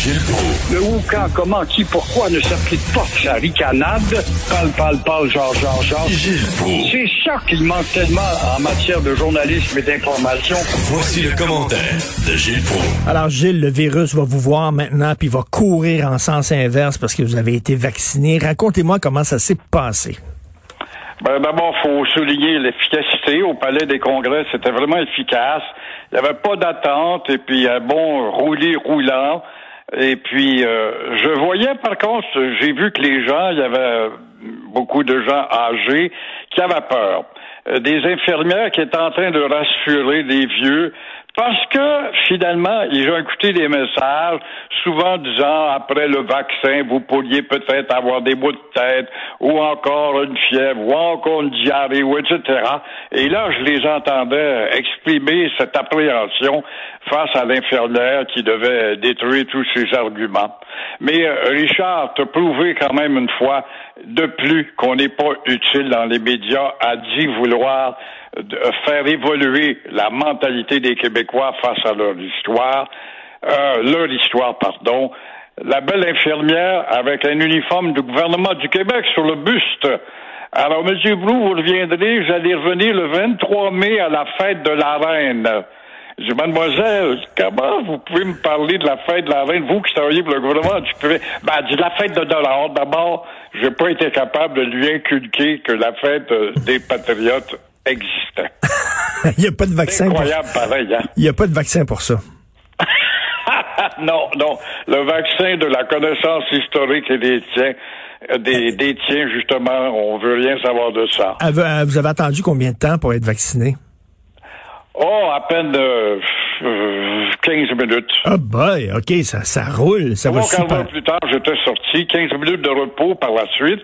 Gilles Proulx. Le où, quand, comment, qui, pourquoi ne s'applique pas sa ricanade? Parle, parle, parle, genre, genre, genre. Gilles. C'est ça qu'il manque tellement en matière de journalisme et d'information. Voici le commentaire de Gilles Proulx. Alors, Gilles, le virus va vous voir maintenant, puis va courir en sens inverse parce que vous avez été vacciné. Racontez-moi comment ça s'est passé. Ben, D'abord, faut souligner l'efficacité. Au Palais des Congrès, c'était vraiment efficace. Il n'y avait pas d'attente et puis un bon roulis roulant. Et puis, euh, je voyais par contre, j'ai vu que les gens, il y avait beaucoup de gens âgés qui avaient peur. Euh, Des infirmières qui étaient en train de rassurer les vieux parce que finalement, ils ont écouté des messages, souvent disant après le vaccin, vous pourriez peut-être avoir des bouts de tête, ou encore une fièvre, ou encore une diarrhée, ou etc. Et là, je les entendais exprimer cette appréhension face à l'infirmière qui devait détruire tous ces arguments. Mais euh, Richard, te prouvé quand même une fois de plus qu'on n'est pas utile dans les médias, a dit vouloir de faire évoluer la mentalité des Québécois face à leur histoire, euh, leur histoire, pardon. La belle infirmière avec un uniforme du gouvernement du Québec sur le buste. Alors, Monsieur Brou, vous reviendrez, j'allais revenir le 23 mai à la fête de la reine. Je dis, mademoiselle, comment vous pouvez me parler de la fête de la reine, vous qui travaillez pour le gouvernement du Québec? Ben, elle dit, la fête de dollars. D'abord, j'ai pas été capable de lui inculquer que la fête euh, des patriotes existait. Il n'y a pas de vaccin. C'est Pour... incroyable, pareil, hein? Il n'y a pas de vaccin pour ça. non, non. Le vaccin de la connaissance historique et des tiens, euh, des, des tiens, justement, on veut rien savoir de ça. Euh, Vous avez attendu combien de temps pour être vacciné? Oh, à peine euh, euh, 15 minutes. Ah boy, OK, ça, ça roule, ça va Trois super. d'heure plus tard, j'étais sorti, 15 minutes de repos par la suite.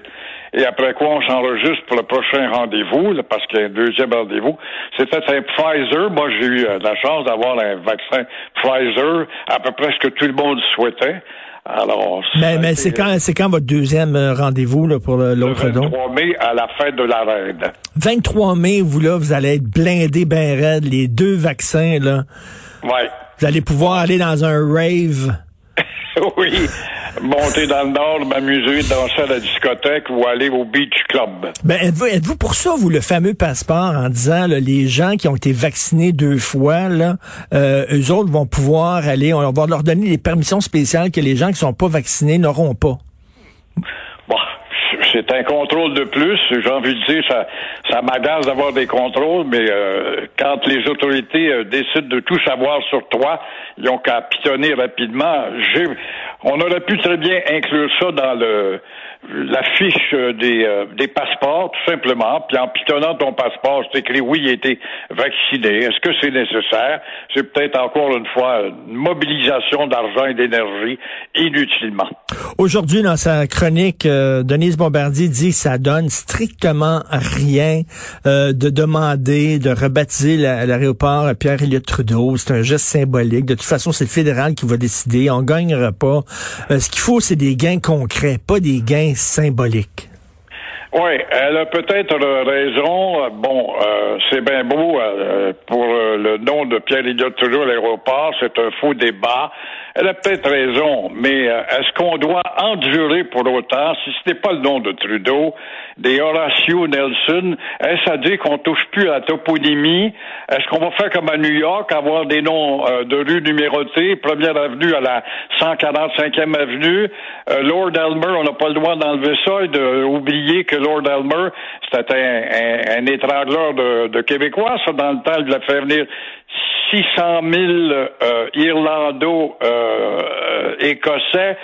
Et après quoi, on s'enregistre pour le prochain rendez-vous, parce qu'il y a un deuxième rendez-vous. C'était un Pfizer. Moi, j'ai eu euh, la chance d'avoir un vaccin Pfizer, à peu près ce que tout le monde souhaitait. Alors, Mais, mais c'est quand, c'est quand votre deuxième euh, rendez-vous là, pour l'autre don? 23 mai à la fête de la reine. 23 mai, vous là, vous allez être blindé ben raide, les deux vaccins, là. Ouais. Vous allez pouvoir aller dans un rave. oui. Monter dans le nord, m'amuser, danser à la discothèque ou aller au beach club. Ben, êtes-vous, êtes-vous pour ça, vous, le fameux passeport en disant, là, les gens qui ont été vaccinés deux fois, là, euh, eux autres vont pouvoir aller, on va leur donner des permissions spéciales que les gens qui sont pas vaccinés n'auront pas? Bon, c'est un contrôle de plus. J'ai envie de dire, ça, ça m'agace d'avoir des contrôles, mais euh, quand les autorités euh, décident de tout savoir sur toi, ils ont qu'à pitonner rapidement. J'ai, on aurait pu très bien inclure ça dans le la fiche euh, des, euh, des passeports, tout simplement. Puis en pitonnant ton passeport, c'est écrit oui, il a été vacciné. Est-ce que c'est nécessaire? C'est peut-être encore une fois une mobilisation d'argent et d'énergie inutilement. Aujourd'hui, dans sa chronique, euh, Denise Bombardier dit que ça donne strictement rien euh, de demander de rebaptiser la- l'aéroport Pierre-Éliott Trudeau. C'est un geste symbolique. De toute façon, c'est le fédéral qui va décider. On gagnera pas. Euh, ce qu'il faut, c'est des gains concrets, pas des gains symboliques. Oui, elle a peut-être raison. Bon, euh, c'est bien beau euh, pour le nom de Pierre-Éliott Trudeau à l'aéroport, c'est un faux débat. Elle a peut-être raison, mais euh, est-ce qu'on doit endurer pour autant, si ce n'est pas le nom de Trudeau, des Horatio Nelson, est-ce à dire qu'on touche plus à la toponymie? Est-ce qu'on va faire comme à New York, avoir des noms euh, de rues numérotées, première avenue à la 145e avenue, euh, Lord Elmer, on n'a pas le droit d'enlever ça et d'oublier que Lord Elmer, c'était un, un, un étrangleur de, de Québécois, ça, dans le temps, il a fait venir 600 000 euh, Irlando-Écossais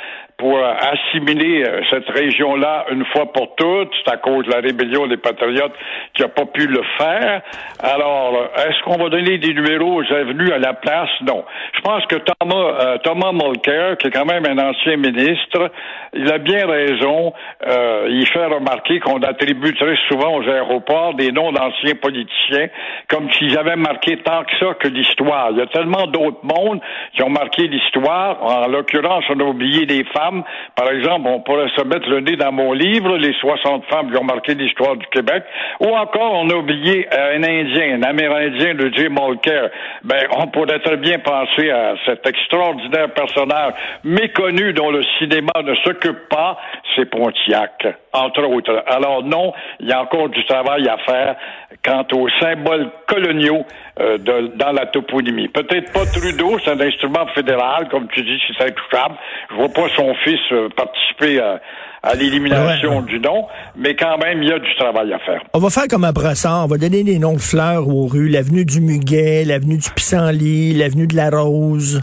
pour euh, assimiler euh, cette région-là une fois pour toutes. C'est à cause de la rébellion des patriotes qui n'a pas pu le faire. Alors, est-ce qu'on va donner des numéros aux avenues à la place? Non. Je pense que Thomas, euh, Thomas Mulcair, qui est quand même un ancien ministre, il a bien raison. Euh, il fait remarquer qu'on attribue très souvent aux aéroports des noms d'anciens politiciens comme s'ils avaient marqué tant que ça que l'histoire. Il y a tellement d'autres mondes qui ont marqué l'histoire. En l'occurrence, on a oublié des femmes Par exemple, on pourrait se mettre le nez dans mon livre, les 60 femmes qui ont marqué l'histoire du Québec. Ou encore, on a oublié un Indien, un Amérindien de Jim Mulcair. Ben, on pourrait très bien penser à cet extraordinaire personnage méconnu dont le cinéma ne s'occupe pas, c'est Pontiac, entre autres. Alors non, il y a encore du travail à faire quant aux symboles coloniaux euh, de, dans la toponymie. Peut-être pas Trudeau, c'est un instrument fédéral, comme tu dis, c'est intouchable. Je vois pas son fils euh, participer à, à l'élimination Ouais. du nom, mais quand même, il y a du travail à faire. On va faire comme à Brossard, on va donner des noms de fleurs aux rues, l'avenue du Muguet, l'avenue du Pissenlit, l'avenue de la Rose.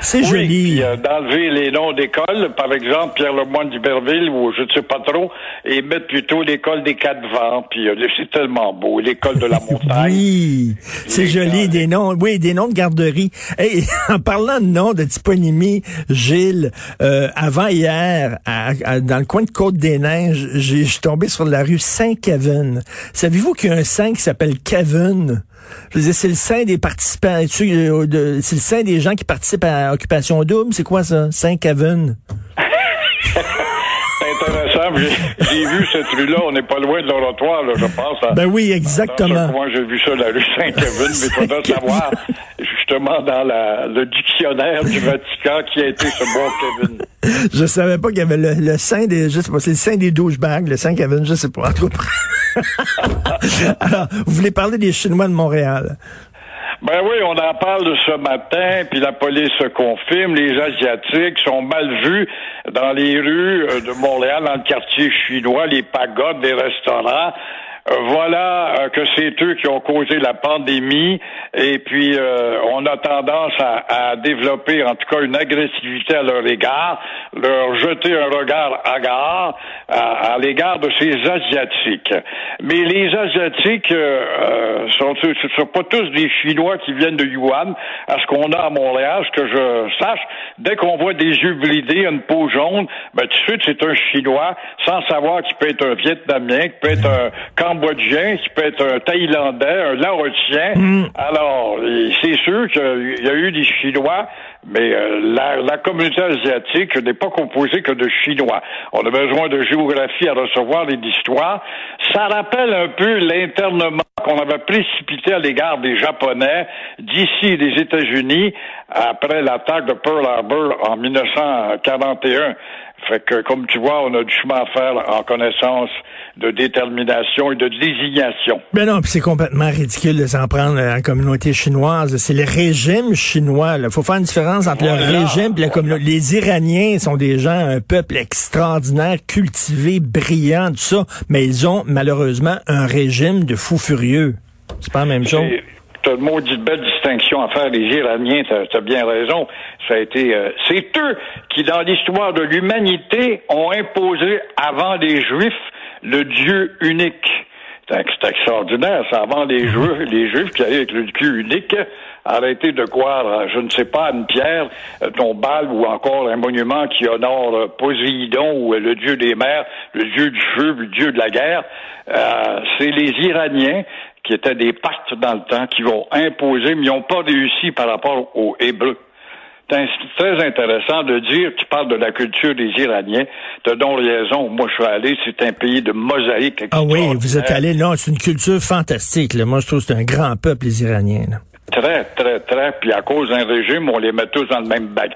C'est Oui, joli. euh, d'enlever les noms d'écoles, par exemple Pierre Lemoyne d'Iberville ou je ne sais pas trop, et mettre plutôt l'école des quatre vents, puis euh, c'est tellement beau, l'école de la montagne. Oui, c'est joli, des noms, oui, des noms de garderie. Hey, en parlant de noms de toponymie, Gilles, euh, à- à- dans le coin de Côte-des-Neiges, je suis tombé sur la rue Saint-Kevin. Savez-vous qu'il y a un saint qui s'appelle Kevin? Je dire, c'est le saint des participants, euh, c'est le saint des gens qui participent à Occupation Double, c'est quoi ça? Saint-Kevin? J'ai vu cette rue-là, on n'est pas loin de l'oratoire, là, je pense. à- Ben oui, exactement. coin, j'ai vu ça, la rue Saint-Kevin, mais il faudra savoir, justement, dans la, le dictionnaire du Vatican, qui a été ce bon Kevin. Je savais pas qu'il y avait le, le saint des, je sais pas, c'est le saint des douchebags, le saint Kevin, je sais pas. En tout cas. Alors, vous voulez parler des Chinois de Montréal? Ben oui, on en parle ce matin, puis la police se confirme. Les Asiatiques sont mal vus dans les rues euh, de Montréal, dans le quartier chinois, les pagodes, les restaurants. Euh, Voilà euh, que c'est eux qui ont causé la pandémie et puis euh, on a tendance à, à développer en tout cas une agressivité à leur égard, leur jeter un regard hagard à, à l'égard de ces asiatiques. Mais les asiatiques euh, euh, sont sont pas tous des Chinois qui viennent de Yuan. À ce qu'on a à Montréal, ce que je sache, dès qu'on voit des yeux bridés, une peau jaune, ben tout de suite c'est un Chinois, sans savoir qu'il peut être un Vietnamien, qu'il peut être un Cambodgien, qu'il peut être un Thaïlandais, un Laotien. Alors, et c'est sûr qu'il y a eu des Chinois, mais euh, la, la communauté asiatique n'est pas composée que de Chinois. On a besoin de géographie à recevoir et d'histoire. Ça rappelle un peu l'internement qu'on avait précipité à l'égard des Japonais d'ici des États-Unis après l'attaque de Pearl Harbor en 1941. Fait que, comme tu vois, on a du chemin à faire en connaissance de détermination et de désignation. Ben non, c'est complètement ridicule de s'en prendre à la communauté chinoise. C'est le régime chinois. Il faut faire une différence entre le régime et la communauté. Les Iraniens sont des gens, un peuple extraordinaire, cultivé, brillant, tout ça, mais ils ont malheureusement un régime de fous furieux. C'est pas la même chose. T'as une maudite belle distinction à faire. Les Iraniens, t'as as bien raison. Ça a été, euh, c'est eux qui, dans l'histoire de l'humanité, ont imposé avant les Juifs le Dieu unique. C'est c'est extraordinaire, ça. Avant les Juifs, les Juifs qui arrivent avec le Dieu unique, arrêtez de croire, je ne sais pas, à une pierre euh, tombale ou encore un monument qui honore euh, Poséidon ou euh, le Dieu des mers, le Dieu du feu, le Dieu de la guerre. Euh, c'est les Iraniens qui étaient des pactes dans le temps, qui vont imposer, mais ils n'ont pas réussi par rapport aux Hébreux. C'est très intéressant de dire, tu parles de la culture des Iraniens, tu as donc raison, moi je suis allé, c'est un pays de mosaïque Ah oui, vous êtes allé là, c'est une culture fantastique. là. Moi, je trouve que c'est un grand peuple, les Iraniens. là. Très, très, très, puis à cause d'un régime, on les met tous dans le même bac.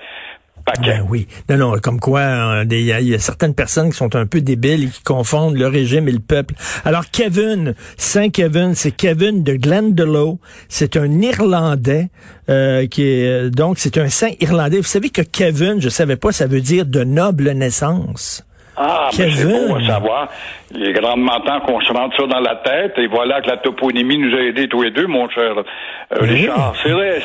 Ben oui. Non, non, comme quoi, des- il y, a- il y a certaines personnes qui sont un peu débiles et qui confondent le régime et le peuple. Alors, Kevin, Saint Kevin, c'est Kevin de Glendalough. C'est un Irlandais euh, qui est euh, donc c'est un saint irlandais. Vous savez que Kevin, je savais pas, ça veut dire de noble naissance. Ah, mais c'est bon à savoir. Il est grandement temps qu'on se rentre ça dans la tête. Et voilà que la toponymie nous a aidés tous les deux, mon cher euh, Richard. C'est vrai.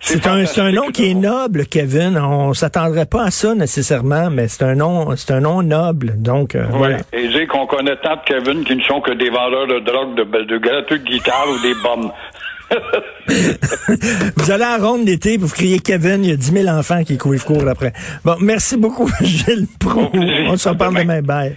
C'est un, nom qui est noble, Kevin. On s'attendrait pas à ça nécessairement, mais c'est un nom, c'est un nom noble. Donc euh, Oui. voilà. Et dire qu'on connaît tant de Kevin qui ne sont que des vendeurs de drogue, de, de gratuites guitares ou des bombes. Vous allez à Ronde l'été, vous criez Kevin, il y a 10 000 enfants qui courent, courent après. Bon, merci beaucoup, Gilles Pro. On se reparle demain. Bye.